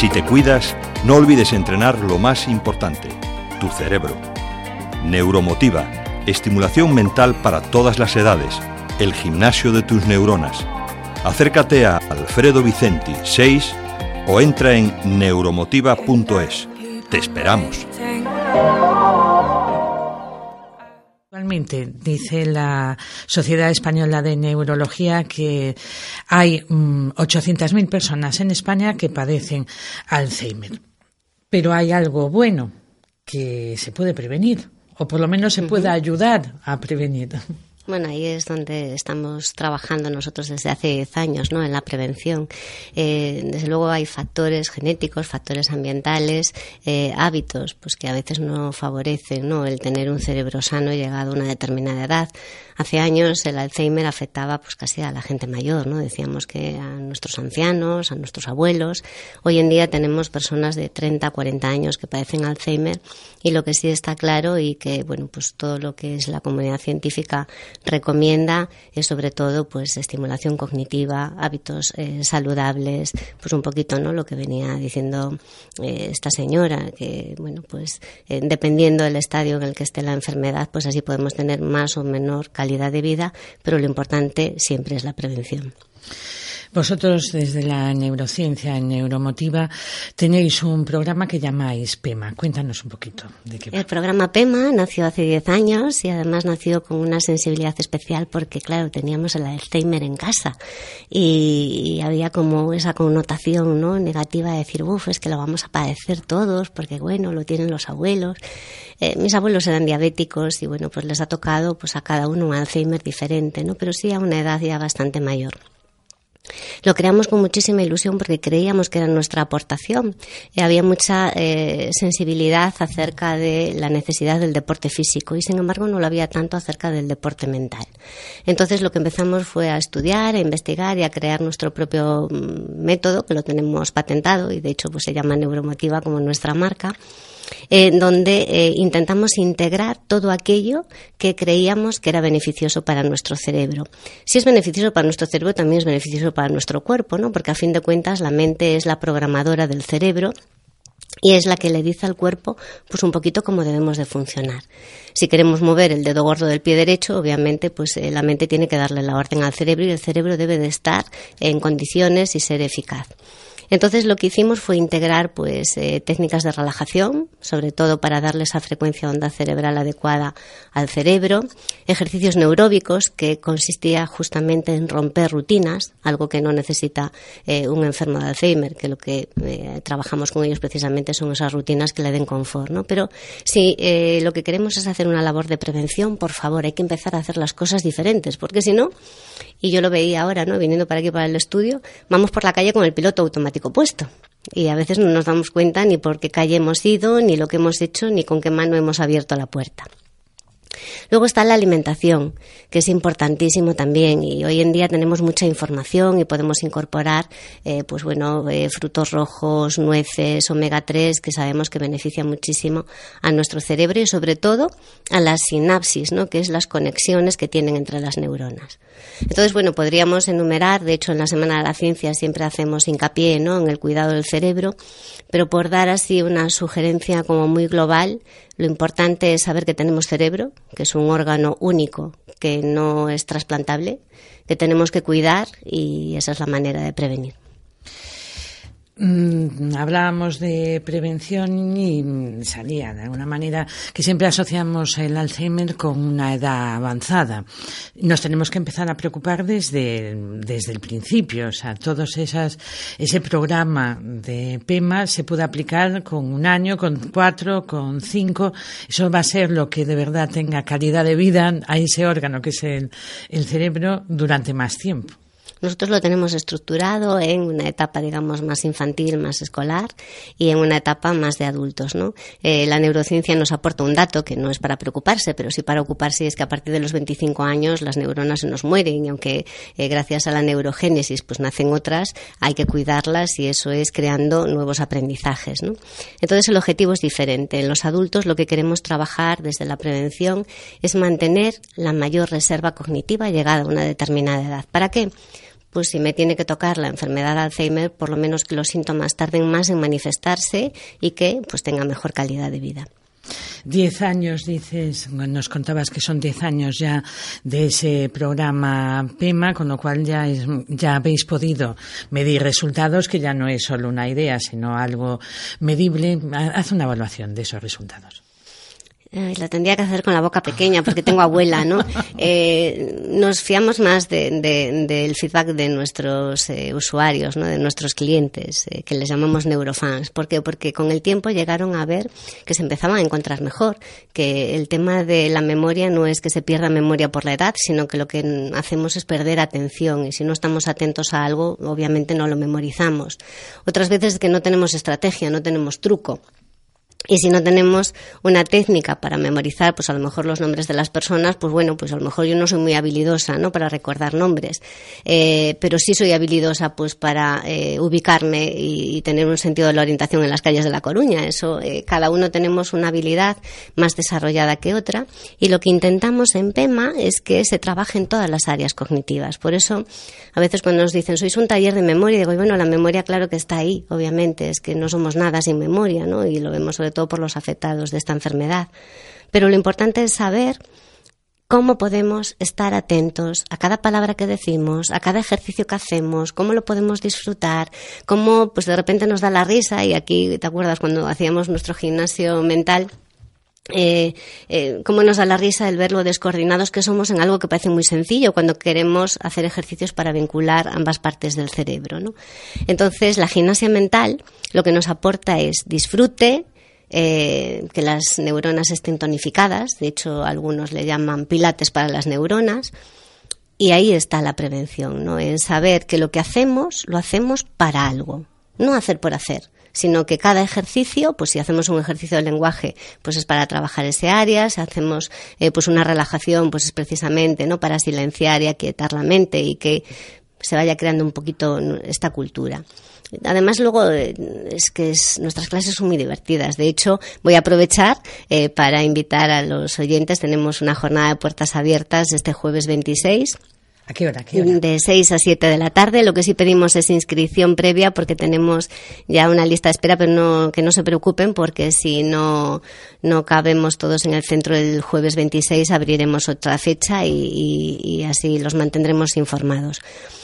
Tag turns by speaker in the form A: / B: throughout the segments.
A: Si te cuidas, no olvides entrenar lo más importante, tu cerebro. Neuromotiva, estimulación mental para todas las edades, el gimnasio de tus neuronas. Acércate a Alfredo Vicenti 6 o entra en neuromotiva.es. Te esperamos.
B: Actualmente dice la Sociedad Española de Neurología que hay 800.000 mm, personas en España que padecen Alzheimer. Pero hay algo bueno que se puede prevenir, o por lo menos se puede ayudar a prevenir.
C: Bueno, ahí es donde estamos trabajando nosotros desde hace 10 años, ¿no? En la prevención. Eh, desde luego hay factores genéticos, factores ambientales, eh, hábitos, pues que a veces no favorecen, ¿no? El tener un cerebro sano llegado a una determinada edad. Hace años el Alzheimer afectaba pues casi a la gente mayor, ¿no? Decíamos que a nuestros ancianos, a nuestros abuelos. Hoy en día tenemos personas de 30, 40 años que padecen Alzheimer y lo que sí está claro y que, bueno, pues todo lo que es la comunidad científica recomienda es sobre todo pues estimulación cognitiva, hábitos eh, saludables, pues un poquito, ¿no? Lo que venía diciendo eh, esta señora, que, bueno, pues eh, dependiendo del estadio en el que esté la enfermedad, pues así podemos tener más o menor calidad de vida, pero lo importante siempre es la prevención.
B: Vosotros desde la neurociencia en Neuromotiva tenéis un programa que llamáis PEMA. Cuéntanos un poquito de qué
C: El programa PEMA nació hace 10 años y además nació con una sensibilidad especial porque, claro, teníamos el Alzheimer en casa y, había como esa connotación ¿no? negativa de decir, uff, es que lo vamos a padecer todos porque, bueno, lo tienen los abuelos. Eh, mis abuelos eran diabéticos y, bueno, pues les ha tocado pues a cada uno un Alzheimer diferente, ¿no? Pero sí a una edad ya bastante mayor. Lo creamos con muchísima ilusión porque creíamos que era nuestra aportación. Eh, había mucha eh, sensibilidad acerca de la necesidad del deporte físico y sin embargo no lo había tanto acerca del deporte mental. Entonces lo que empezamos fue a estudiar, a investigar y a crear nuestro propio mm, método que lo tenemos patentado y de hecho pues se llama Neuromotiva como nuestra marca en donde eh, intentamos integrar todo aquello que creíamos que era beneficioso para nuestro cerebro. Si es beneficioso para nuestro cerebro, también es beneficioso para nuestro cuerpo, ¿no? Porque a fin de cuentas la mente es la programadora del cerebro y es la que le dice al cuerpo pues un poquito cómo debemos de funcionar. Si queremos mover el dedo gordo del pie derecho, obviamente pues eh, la mente tiene que darle la orden al cerebro y el cerebro debe de estar en condiciones y ser eficaz. Entonces lo que hicimos fue integrar pues eh, técnicas de relajación, sobre todo para darle esa frecuencia onda cerebral adecuada al cerebro, ejercicios neuróbicos que consistía justamente en romper rutinas, algo que no necesita eh, un enfermo de Alzheimer, que lo que eh, trabajamos con ellos precisamente son esas rutinas que le den confort, ¿no? Pero si lo que queremos es hacer una labor de prevención, por favor, hay que empezar a hacer las cosas diferentes, porque si no, y yo lo veía ahora, ¿no? Viniendo para aquí para el estudio, vamos por la calle con el piloto automático puesto. Y a veces no nos damos cuenta ni por qué calle hemos ido, ni lo que hemos hecho, ni con qué mano hemos abierto la puerta. Luego está la alimentación, que es importantísimo también y hoy en día tenemos mucha información y podemos incorporar eh, pues bueno, eh, frutos rojos, nueces, omega 3 que sabemos que benefician muchísimo a nuestro cerebro y sobre todo a las sinapsis, ¿no? que es las conexiones que tienen entre las neuronas. Entonces, bueno, podríamos enumerar, de hecho en la Semana de la Ciencia siempre hacemos hincapié ¿no? en el cuidado del cerebro, pero por dar así una sugerencia como muy global, lo importante es saber que tenemos cerebro, que es un órgano único, que no es trasplantable, que tenemos que cuidar y esa es la manera de prevenir.
B: Mm, hablábamos de prevención y salía de alguna manera que siempre asociamos el Alzheimer con una edad avanzada. Nos tenemos que empezar a preocupar desde, desde el principio. O sea, todos esas, ese programa de PEMA se puede aplicar con un año, con cuatro, con cinco. Eso va a ser lo que de verdad tenga calidad de vida a ese órgano que es el, el cerebro durante más tiempo.
C: Nosotros lo tenemos estructurado en una etapa, digamos, más infantil, más escolar y en una etapa más de adultos, ¿no? Eh, la neurociencia nos aporta un dato que no es para preocuparse, pero sí para ocuparse, es que a partir de los 25 años las neuronas se nos mueren y aunque eh, gracias a la neurogénesis pues nacen otras, hay que cuidarlas y eso es creando nuevos aprendizajes. Entonces el objetivo es diferente. En los adultos lo que queremos trabajar desde la prevención es mantener la mayor reserva cognitiva llegada a una determinada edad. ¿Para qué? Pues si me tiene que tocar la enfermedad de Alzheimer, por lo menos que los síntomas tarden más en manifestarse y que pues tenga mejor calidad de vida.
B: Diez años, dices, nos contabas que son diez años ya de ese programa PEMA, con lo cual ya, ya habéis podido medir resultados, que ya no es solo una idea, sino algo medible. Haz una evaluación de esos resultados.
C: Eh, lo tendría que hacer con la boca pequeña porque tengo abuela, ¿no? Eh, nos fiamos más del feedback de nuestros eh, usuarios, ¿no? De nuestros clientes, eh, que les llamamos neurofans. ¿Por qué? Porque con el tiempo llegaron a ver que se empezaban a encontrar mejor, que el tema de la memoria no es que se pierda memoria por la edad, sino que lo que hacemos es perder atención y si no estamos atentos a algo, obviamente no lo memorizamos. Otras veces es que no tenemos estrategia, no tenemos truco. Y si no tenemos una técnica para memorizar, pues a lo mejor los nombres de las personas, pues bueno, pues a lo mejor yo no soy muy habilidosa, ¿no? Para recordar nombres, eh, pero sí soy habilidosa, pues para eh, ubicarme y, tener un sentido de la orientación en las calles de La Coruña. Eso, eh, cada uno tenemos una habilidad más desarrollada que otra y lo que intentamos en PEMA es que se trabaje en todas las áreas cognitivas. Por eso, a veces cuando nos dicen, sois un taller de memoria, digo, bueno, la memoria claro que está ahí, obviamente, es que no somos nada sin memoria, ¿no? Y lo vemos sobre todo por los afectados de esta enfermedad. Pero lo importante es saber cómo podemos estar atentos a cada palabra que decimos, a cada ejercicio que hacemos, cómo lo podemos disfrutar, cómo pues de repente nos da la risa y aquí te acuerdas cuando hacíamos nuestro gimnasio mental eh, eh, cómo nos da la risa el ver lo descoordinados que somos en algo que parece muy sencillo cuando queremos hacer ejercicios para vincular ambas partes del cerebro. ¿no? Entonces, la gimnasia mental lo que nos aporta es disfrute, eh, que las neuronas estén tonificadas, de hecho algunos le llaman pilates para las neuronas, y ahí está la prevención, ¿no? En saber que lo que hacemos lo hacemos para algo, no hacer por hacer sino que cada ejercicio, pues si hacemos un ejercicio de lenguaje, pues es para trabajar ese área, si hacemos eh, pues una relajación, pues es precisamente no para silenciar y aquietar la mente y que se vaya creando un poquito esta cultura. Además, luego eh, es que nuestras clases son muy divertidas. De hecho, voy a aprovechar eh, para invitar a los oyentes. Tenemos una jornada de puertas abiertas este jueves 26
B: ¿A qué hora? qué hora?
C: De 6 a 7 de la tarde. Lo que sí pedimos es inscripción previa porque tenemos ya una lista de espera, pero no, que no se preocupen porque si no, no cabemos todos en el centro el jueves 26 abriremos otra fecha y, y así los mantendremos informados.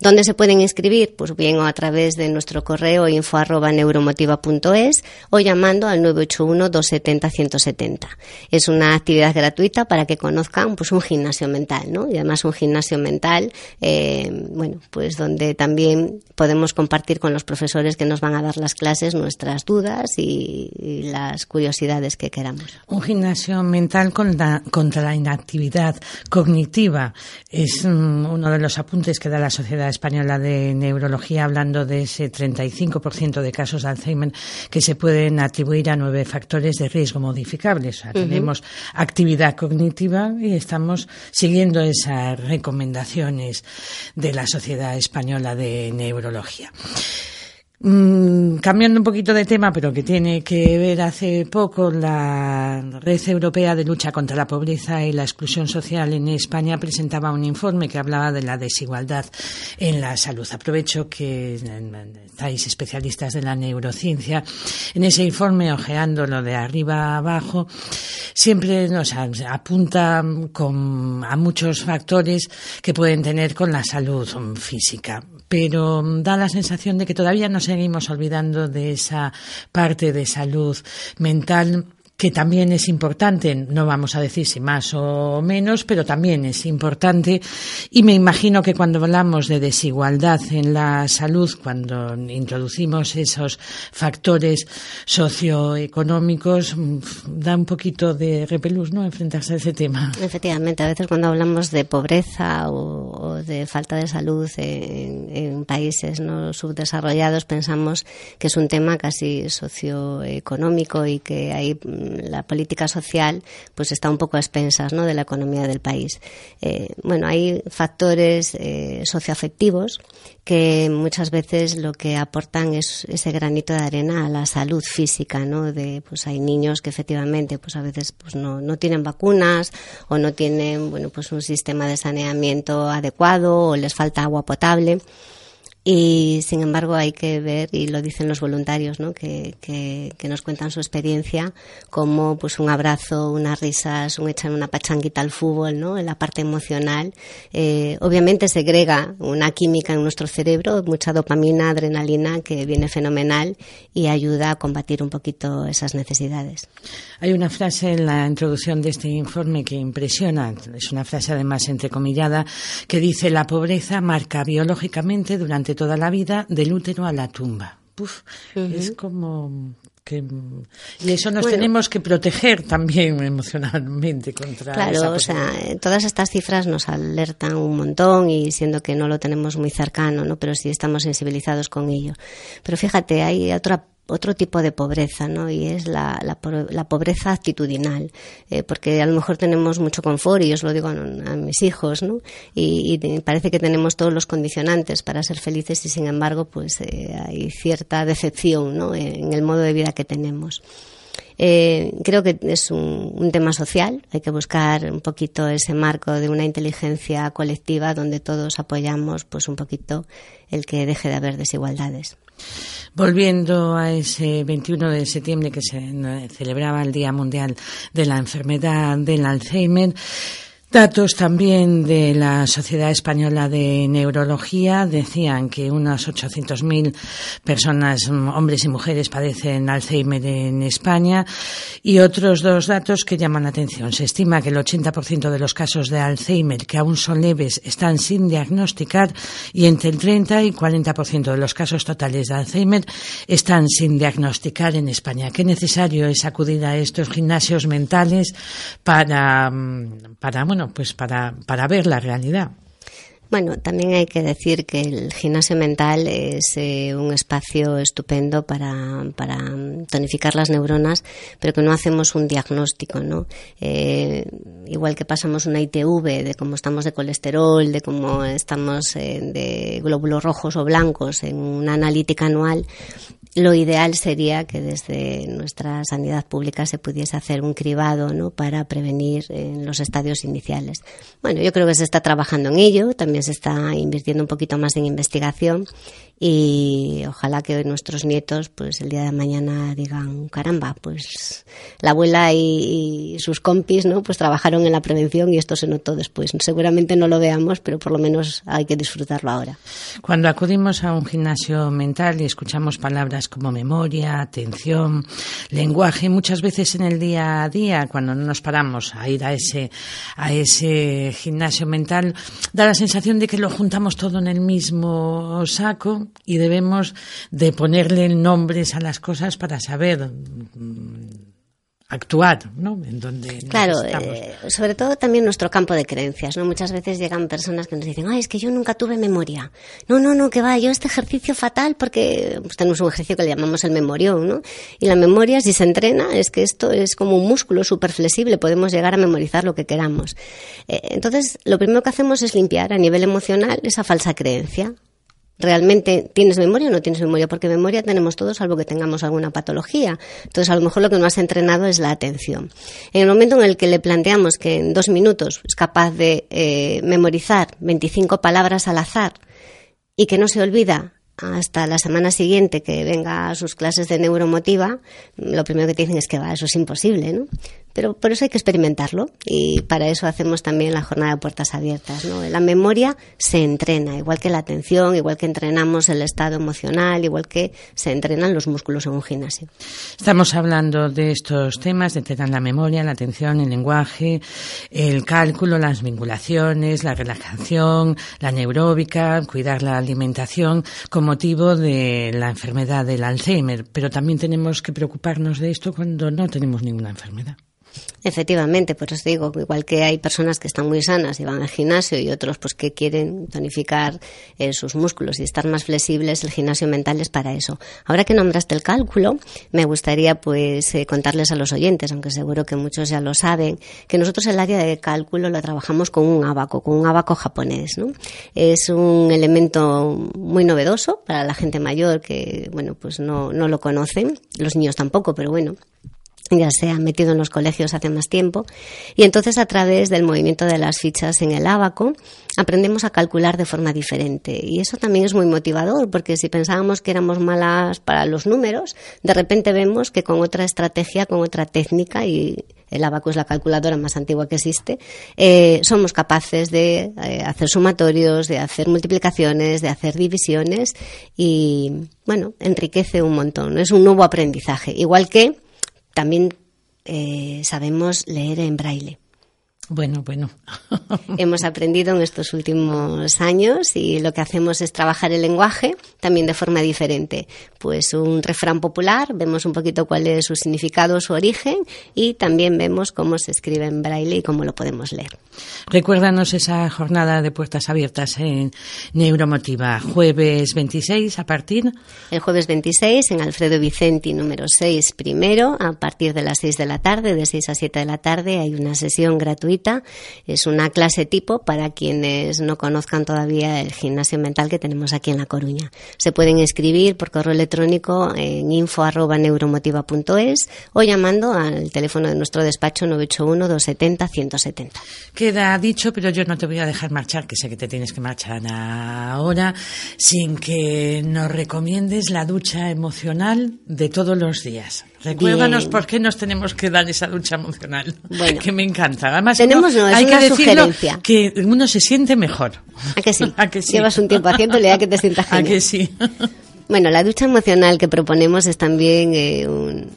C: ¿Dónde se pueden inscribir? Pues bien, o a través de nuestro correo info arroba neuromotiva.es o llamando al 981-270-170. Es una actividad gratuita para que conozcan pues un gimnasio mental, ¿no? Y además un gimnasio mental, eh, bueno, pues donde también podemos compartir con los profesores que nos van a dar las clases nuestras dudas y, las curiosidades que queramos.
B: Un gimnasio mental contra la inactividad cognitiva es mm, uno de los apuntes que da la Sociedad Española de Neurología hablando de ese 35% de casos de Alzheimer que se pueden atribuir a nueve factores de riesgo modificables. Tenemos actividad cognitiva y estamos siguiendo esas recomendaciones de la Sociedad Española de Neurología. Mm, cambiando un poquito de tema, pero que tiene que ver hace poco, la Red Europea de Lucha contra la Pobreza y la Exclusión Social en España presentaba un informe que hablaba de la desigualdad en la salud. Aprovecho que estáis especialistas de la neurociencia. En ese informe, ojeándolo de arriba abajo, siempre nos apunta con, a muchos factores que pueden tener con la salud física pero da la sensación de que todavía nos seguimos olvidando de esa parte de salud mental que también es importante, no vamos a decir si más o menos, pero también es importante. Y me imagino que cuando hablamos de desigualdad en la salud, cuando introducimos esos factores socioeconómicos, mm, da un poquito de repelús, ¿no? Enfrentarse a ese tema.
C: Efectivamente, a veces cuando hablamos de pobreza o, de falta de salud en, países no subdesarrollados, pensamos que es un tema casi socioeconómico y que hay la política social pues está un poco a expensas ¿no? de la economía del país. Eh, bueno, hay factores eh, socioafectivos que muchas veces lo que aportan es ese granito de arena a la salud física, ¿no? De, pues hay niños que efectivamente, pues a veces pues no, no tienen vacunas o no tienen, bueno, pues un sistema de saneamiento adecuado o les falta agua potable. Y sin embargo hay que ver, y lo dicen los voluntarios, ¿no? que, que, que, nos cuentan su experiencia, como pues un abrazo, unas risas, un echar una pachanguita al fútbol, ¿no? en la parte emocional. Eh, obviamente segrega una química en nuestro cerebro, mucha dopamina, adrenalina, que viene fenomenal y ayuda a combatir un poquito esas necesidades.
B: Hay una frase en la introducción de este informe que impresiona, es una frase además entrecomillada, que dice la pobreza marca biológicamente durante toda la vida del útero a la tumba. Puf, uh -huh. Es como que y eso nos bueno, tenemos que proteger también emocionalmente contra
C: claro o sea todas estas cifras nos alertan un montón y siendo que no lo tenemos muy cercano no pero sí estamos sensibilizados con ello pero fíjate hay otra otro tipo de pobreza, ¿no? Y es la, la, pobreza actitudinal, eh, porque a lo mejor tenemos mucho confort, y os lo digo a, mis hijos, ¿no? Y, parece que tenemos todos los condicionantes para ser felices y sin embargo, pues eh, hay cierta decepción, ¿no? En el modo de vida que tenemos. Eh, creo que es un, tema social, hay que buscar un poquito ese marco de una inteligencia colectiva donde todos apoyamos pues un poquito el que deje de haber desigualdades.
B: Volviendo a ese 21 de septiembre que se celebraba el Día Mundial de la Enfermedad del Alzheimer, Datos también de la Sociedad Española de Neurología decían que unas 800.000 personas, hombres y mujeres, padecen Alzheimer en España y otros dos datos que llaman la atención. Se estima que el 80% de los casos de Alzheimer que aún son leves están sin diagnosticar y entre el 30 y 40% de los casos totales de Alzheimer están sin diagnosticar en España. Qué necesario es acudir a estos gimnasios mentales para, para bueno, bueno, pues para, para ver la realidad.
C: Bueno, también hay que decir que el gimnasio mental es eh, un espacio estupendo para, para, tonificar las neuronas, pero que no hacemos un diagnóstico, ¿no? Eh, igual que pasamos una ITV de cómo estamos de colesterol, de cómo estamos eh, de glóbulos rojos o blancos en una analítica anual, lo ideal sería que desde nuestra sanidad pública se pudiese hacer un cribado ¿no? para prevenir en los estadios iniciales. Bueno, yo creo que se está trabajando en ello, también se está invirtiendo un poquito más en investigación y ojalá que nuestros nietos pues el día de mañana digan caramba pues la abuela y, sus compis no pues trabajaron en la prevención y esto se notó después seguramente no lo veamos pero por lo menos hay que disfrutarlo ahora.
B: Cuando acudimos a un gimnasio mental y escuchamos palabras como memoria atención lenguaje muchas veces en el día a día cuando no nos paramos a ir a ese a ese gimnasio mental da la sensación de que lo juntamos todo en el mismo saco y debemos de ponerle nombres a las cosas para saber actuar, ¿no? En donde
C: claro, eh, sobre todo también nuestro campo de creencias, ¿no? Muchas veces llegan personas que nos dicen, ay, es que yo nunca tuve memoria. No, no, no, que va, yo este ejercicio fatal porque pues, tenemos un ejercicio que le llamamos el memorión, ¿no? Y la memoria, si se entrena, es que esto es como un músculo súper flexible, podemos llegar a memorizar lo que queramos. Eh, entonces, lo primero que hacemos es limpiar a nivel emocional esa falsa creencia realmente tienes memoria o no tienes memoria, porque memoria tenemos todos, salvo que tengamos alguna patología. Entonces, a lo mejor lo que no has entrenado es la atención. En el momento en el que le planteamos que en dos minutos es capaz de eh, memorizar 25 palabras al azar y que no se olvida hasta la semana siguiente que venga a sus clases de neuromotiva, lo primero que te dicen es que va, eso es imposible, ¿no? Pero por eso hay que experimentarlo y para eso hacemos también la jornada de puertas abiertas. ¿no? La memoria se entrena, igual que la atención, igual que entrenamos el estado emocional, igual que se entrenan los músculos en un gimnasio.
B: Estamos hablando de estos temas, de la memoria, la atención, el lenguaje, el cálculo, las vinculaciones, la relajación, la neuróbica, cuidar la alimentación con motivo de la enfermedad del Alzheimer. Pero también tenemos que preocuparnos de esto cuando no tenemos ninguna enfermedad.
C: Efectivamente, por eso digo, igual que hay personas que están muy sanas y van al gimnasio y otros pues que quieren tonificar eh, sus músculos y estar más flexibles, el gimnasio mental es para eso. Ahora que nombraste el cálculo, me gustaría pues eh, contarles a los oyentes, aunque seguro que muchos ya lo saben, que nosotros el área de cálculo lo trabajamos con un abaco, con un abaco japonés, ¿no? Es un elemento muy novedoso para la gente mayor que, bueno, pues no, no lo conocen, los niños tampoco, pero bueno, ya se han metido en los colegios hace más tiempo, y entonces a través del movimiento de las fichas en el abaco aprendemos a calcular de forma diferente. Y eso también es muy motivador, porque si pensábamos que éramos malas para los números, de repente vemos que con otra estrategia, con otra técnica, y el abaco es la calculadora más antigua que existe, eh, somos capaces de eh, hacer sumatorios, de hacer multiplicaciones, de hacer divisiones, y bueno, enriquece un montón. Es un nuevo aprendizaje. Igual que también eh, sabemos leer en braille.
B: Bueno, bueno.
C: Hemos aprendido en estos últimos años y lo que hacemos es trabajar el lenguaje también de forma diferente. Pues un refrán popular, vemos un poquito cuál es su significado, su origen y también vemos cómo se escribe en braille y cómo lo podemos leer.
B: Recuérdanos esa jornada de puertas abiertas en Neuromotiva, jueves 26 a partir.
C: El jueves 26 en Alfredo Vicenti, número 6, primero, a partir de las 6 de la tarde, de 6 a 7 de la tarde, hay una sesión gratuita. Es una clase tipo para quienes no conozcan todavía el gimnasio mental que tenemos aquí en La Coruña. Se pueden escribir por correo electrónico en info.neuromotiva.es o llamando al teléfono de nuestro despacho 981 270 170
B: queda dicho, pero yo no te voy a dejar marchar, que sé que te tienes que marchar ahora, sin que nos recomiendes la ducha emocional de todos los días. Recuérdanos por qué nos tenemos que dar esa ducha emocional, bueno, que me encanta. Además,
C: tenemos, no, hay que decirlo
B: que uno se siente mejor.
C: ¿A que sí? ¿A que sí? Llevas un tiempo haciéndole a que te sientas genial.
B: ¿A que sí?
C: Bueno, la ducha emocional que proponemos es también eh, un,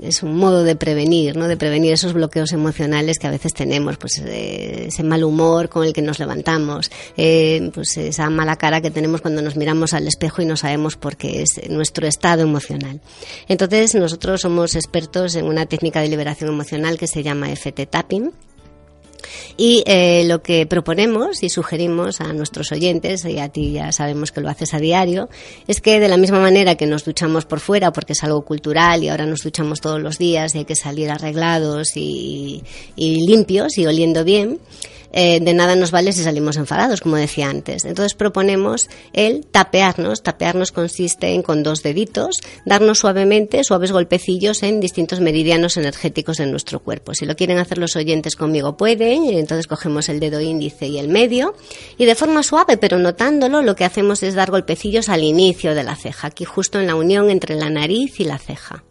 C: es un modo de prevenir, ¿no? De prevenir esos bloqueos emocionales que a veces tenemos, pues eh, ese mal humor con el que nos levantamos, eh, pues esa mala cara que tenemos cuando nos miramos al espejo y no sabemos por qué es nuestro estado emocional. Entonces, nosotros somos expertos en una técnica de liberación emocional que se llama FT Tapping y eh, lo que proponemos y sugerimos a nuestros oyentes, y a ti ya sabemos que lo haces a diario, es que de la misma manera que nos duchamos por fuera, porque es algo cultural y ahora nos duchamos todos los días y hay que salir arreglados y limpios y oliendo bien, eh, de nada nos vale si salimos enfadados, como decía antes. Entonces proponemos el tapearnos. Tapearnos consiste en con dos deditos darnos suavemente suaves golpecillos en distintos meridianos energéticos de nuestro cuerpo. Si lo quieren hacer los oyentes conmigo pueden, entonces cogemos el dedo índice y el medio y de forma suave pero notándolo lo que hacemos es dar golpecillos al inicio de la ceja, aquí justo en la unión entre la nariz y la ceja.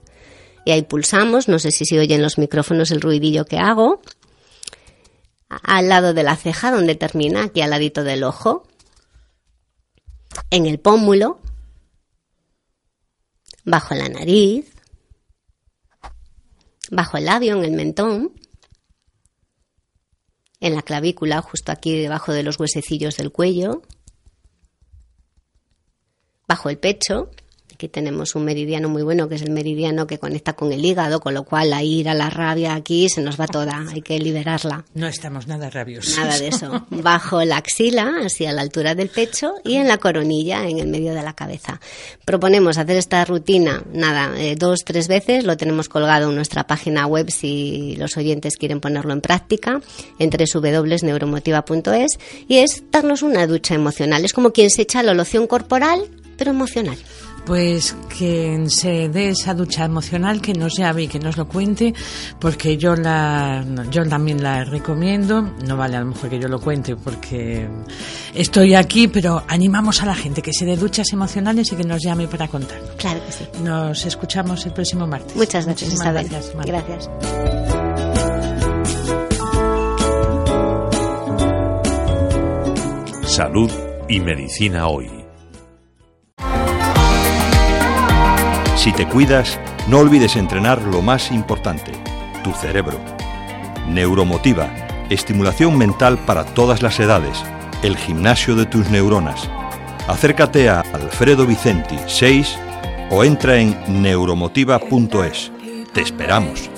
C: Y ahí pulsamos, no sé si se oyen los micrófonos el ruidillo que hago al lado de la ceja, donde termina, aquí al ladito del ojo, en el pómulo, bajo la nariz, bajo el labio, en el mentón, en la clavícula, justo aquí debajo de los huesecillos del cuello, bajo el pecho, Aquí tenemos un meridiano muy bueno, que es el meridiano que conecta con el hígado, con lo cual la ira, la rabia aquí se nos va toda, hay que liberarla.
B: No estamos nada rabiosos.
C: Nada de eso. Bajo la axila, así a la altura del pecho, y en la coronilla, en el medio de la cabeza. Proponemos hacer esta rutina, nada, eh, dos, tres veces, lo tenemos colgado en nuestra página web si los oyentes quieren ponerlo en práctica, en www.neuromotiva.es, y es darnos una ducha emocional. Es como quien se echa la loción corporal, pero emocional.
B: Pues que se dé esa ducha emocional, que nos llame y que nos lo cuente, porque yo la, yo también la recomiendo. No vale a lo mejor que yo lo cuente porque estoy aquí, pero animamos a la gente que se dé duchas emocionales y que nos llame para contar.
C: Claro que sí.
B: Nos escuchamos el próximo martes.
C: Muchas. Gracias. gracias.
A: Salud y medicina hoy. Si te cuidas, no olvides entrenar lo más importante, tu cerebro. Neuromotiva, estimulación mental para todas las edades, el gimnasio de tus neuronas. Acércate a Alfredo Vicenti 6 o entra en neuromotiva.es. Te esperamos.